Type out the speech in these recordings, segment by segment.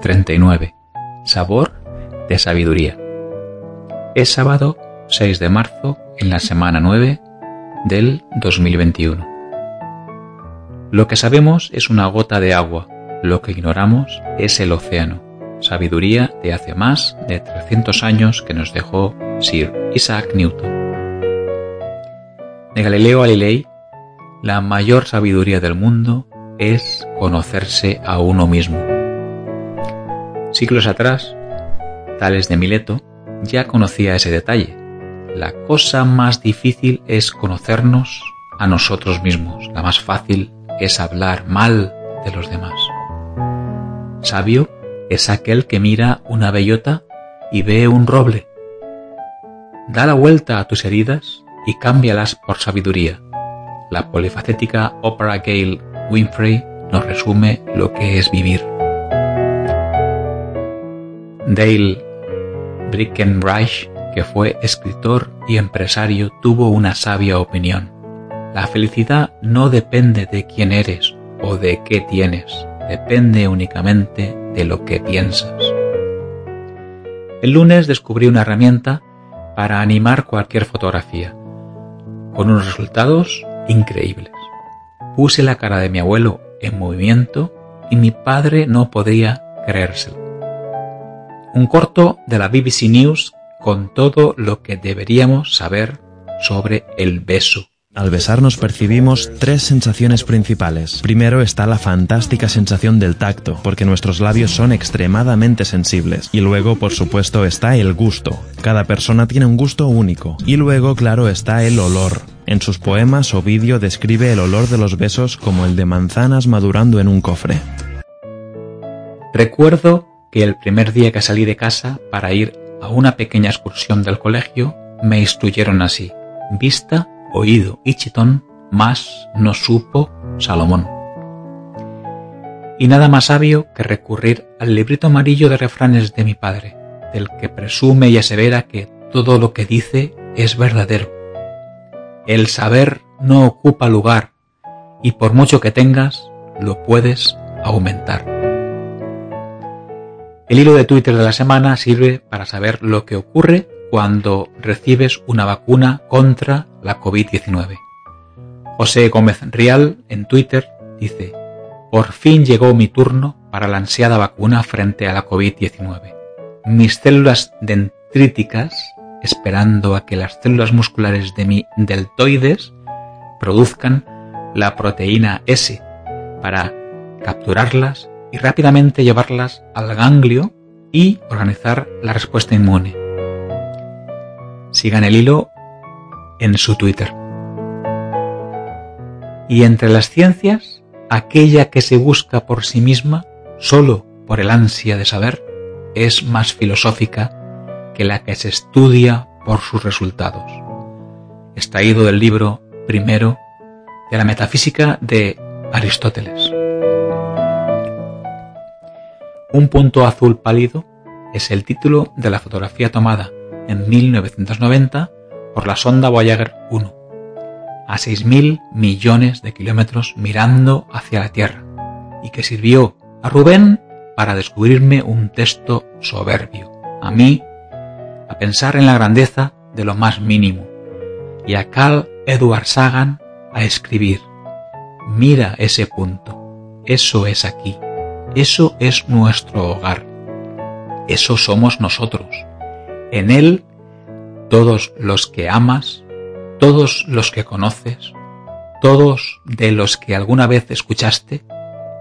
39. Sabor de sabiduría. Es sábado 6 de marzo en la semana 9 del 2021. Lo que sabemos es una gota de agua, lo que ignoramos es el océano, sabiduría de hace más de 300 años que nos dejó Sir Isaac Newton. De Galileo Galilei, la mayor sabiduría del mundo es conocerse a uno mismo. Siglos atrás, Tales de Mileto ya conocía ese detalle. La cosa más difícil es conocernos a nosotros mismos. La más fácil es hablar mal de los demás. Sabio es aquel que mira una bellota y ve un roble. Da la vuelta a tus heridas y cámbialas por sabiduría. La polifacética Opera Gale Winfrey nos resume lo que es vivir. Dale Brickenreich, que fue escritor y empresario, tuvo una sabia opinión. La felicidad no depende de quién eres o de qué tienes, depende únicamente de lo que piensas. El lunes descubrí una herramienta para animar cualquier fotografía, con unos resultados increíbles. Puse la cara de mi abuelo en movimiento y mi padre no podía creérselo. Un corto de la BBC News con todo lo que deberíamos saber sobre el beso. Al besarnos percibimos tres sensaciones principales. Primero está la fantástica sensación del tacto, porque nuestros labios son extremadamente sensibles. Y luego, por supuesto, está el gusto. Cada persona tiene un gusto único. Y luego, claro, está el olor. En sus poemas, Ovidio describe el olor de los besos como el de manzanas madurando en un cofre. Recuerdo que el primer día que salí de casa para ir a una pequeña excursión del colegio, me instruyeron así. Vista oído y chitón, más no supo Salomón. Y nada más sabio que recurrir al librito amarillo de refranes de mi padre, del que presume y asevera que todo lo que dice es verdadero. El saber no ocupa lugar y por mucho que tengas, lo puedes aumentar. El hilo de Twitter de la semana sirve para saber lo que ocurre cuando recibes una vacuna contra la COVID-19. José Gómez Rial en Twitter dice, por fin llegó mi turno para la ansiada vacuna frente a la COVID-19. Mis células dendríticas, esperando a que las células musculares de mi deltoides produzcan la proteína S para capturarlas y rápidamente llevarlas al ganglio y organizar la respuesta inmune. Sigan el hilo en su Twitter. Y entre las ciencias, aquella que se busca por sí misma, solo por el ansia de saber, es más filosófica que la que se estudia por sus resultados. Extraído del libro primero de la metafísica de Aristóteles. Un punto azul pálido es el título de la fotografía tomada en 1990 por la sonda Voyager 1, a 6.000 millones de kilómetros mirando hacia la Tierra, y que sirvió a Rubén para descubrirme un texto soberbio, a mí a pensar en la grandeza de lo más mínimo, y a Carl Edward Sagan a escribir, mira ese punto, eso es aquí, eso es nuestro hogar, eso somos nosotros en Él todos los que amas, todos los que conoces, todos de los que alguna vez escuchaste,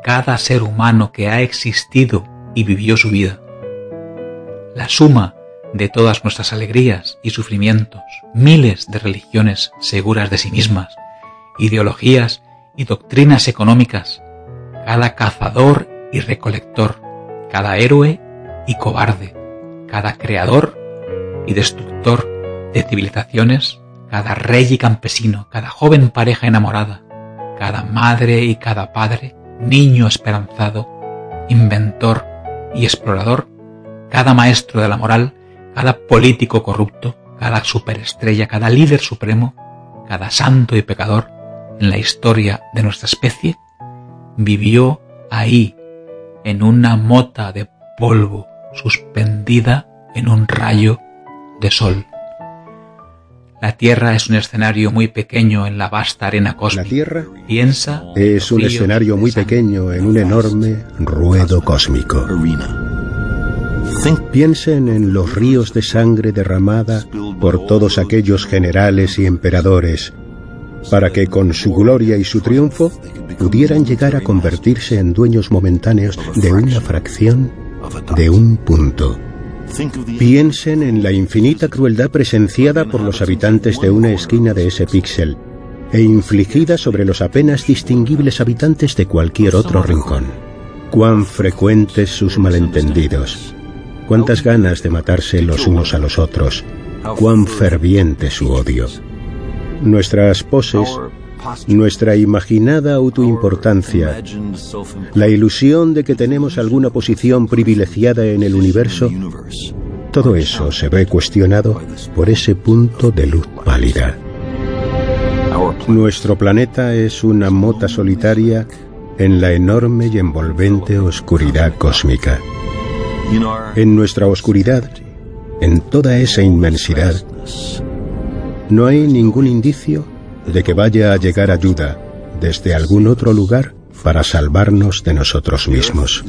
cada ser humano que ha existido y vivió su vida. La suma de todas nuestras alegrías y sufrimientos, miles de religiones seguras de sí mismas, ideologías y doctrinas económicas, cada cazador y recolector, cada héroe y cobarde, cada creador y destructor de civilizaciones, cada rey y campesino, cada joven pareja enamorada, cada madre y cada padre, niño esperanzado, inventor y explorador, cada maestro de la moral, cada político corrupto, cada superestrella, cada líder supremo, cada santo y pecador en la historia de nuestra especie, vivió ahí, en una mota de polvo, suspendida en un rayo de sol. La Tierra es un escenario muy pequeño en la vasta arena cósmica. La Tierra Piensa es un escenario muy pequeño en un enorme ruedo cósmico. Piensen en los ríos de sangre derramada por todos aquellos generales y emperadores, para que con su gloria y su triunfo pudieran llegar a convertirse en dueños momentáneos de una fracción de un punto. Piensen en la infinita crueldad presenciada por los habitantes de una esquina de ese píxel e infligida sobre los apenas distinguibles habitantes de cualquier otro rincón. Cuán frecuentes sus malentendidos, cuántas ganas de matarse los unos a los otros, cuán ferviente su odio. Nuestras poses, nuestra imaginada autoimportancia, la ilusión de que tenemos alguna posición privilegiada en el universo, todo eso se ve cuestionado por ese punto de luz pálida. Nuestro planeta es una mota solitaria en la enorme y envolvente oscuridad cósmica. En nuestra oscuridad, en toda esa inmensidad, no hay ningún indicio de que vaya a llegar ayuda desde algún otro lugar para salvarnos de nosotros mismos.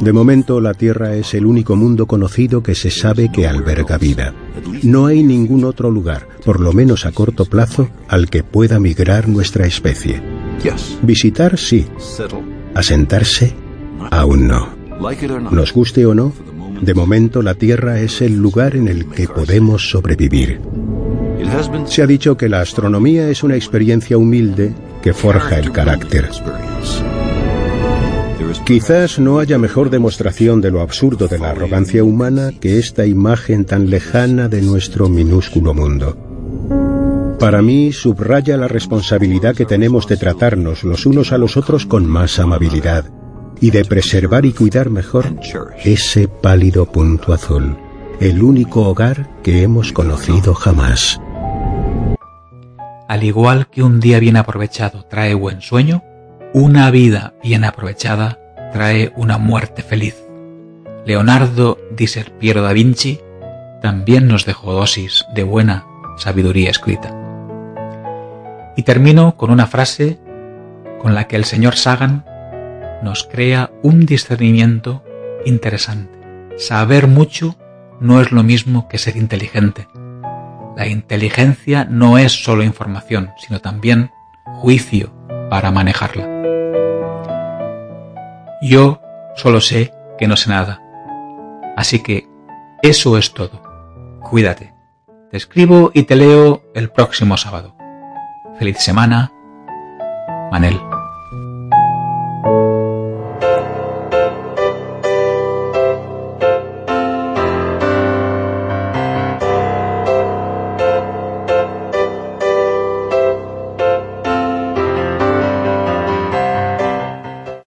De momento la Tierra es el único mundo conocido que se sabe que alberga vida. No hay ningún otro lugar, por lo menos a corto plazo, al que pueda migrar nuestra especie. Visitar sí, asentarse aún no. Nos guste o no, de momento la Tierra es el lugar en el que podemos sobrevivir. Se ha dicho que la astronomía es una experiencia humilde que forja el carácter. Quizás no haya mejor demostración de lo absurdo de la arrogancia humana que esta imagen tan lejana de nuestro minúsculo mundo. Para mí subraya la responsabilidad que tenemos de tratarnos los unos a los otros con más amabilidad y de preservar y cuidar mejor ese pálido punto azul, el único hogar que hemos conocido jamás. Al igual que un día bien aprovechado trae buen sueño, una vida bien aprovechada trae una muerte feliz. Leonardo di Serpiero da Vinci también nos dejó dosis de buena sabiduría escrita. Y termino con una frase con la que el señor Sagan nos crea un discernimiento interesante. Saber mucho no es lo mismo que ser inteligente. La inteligencia no es solo información, sino también juicio para manejarla. Yo solo sé que no sé nada. Así que eso es todo. Cuídate. Te escribo y te leo el próximo sábado. Feliz semana. Manel.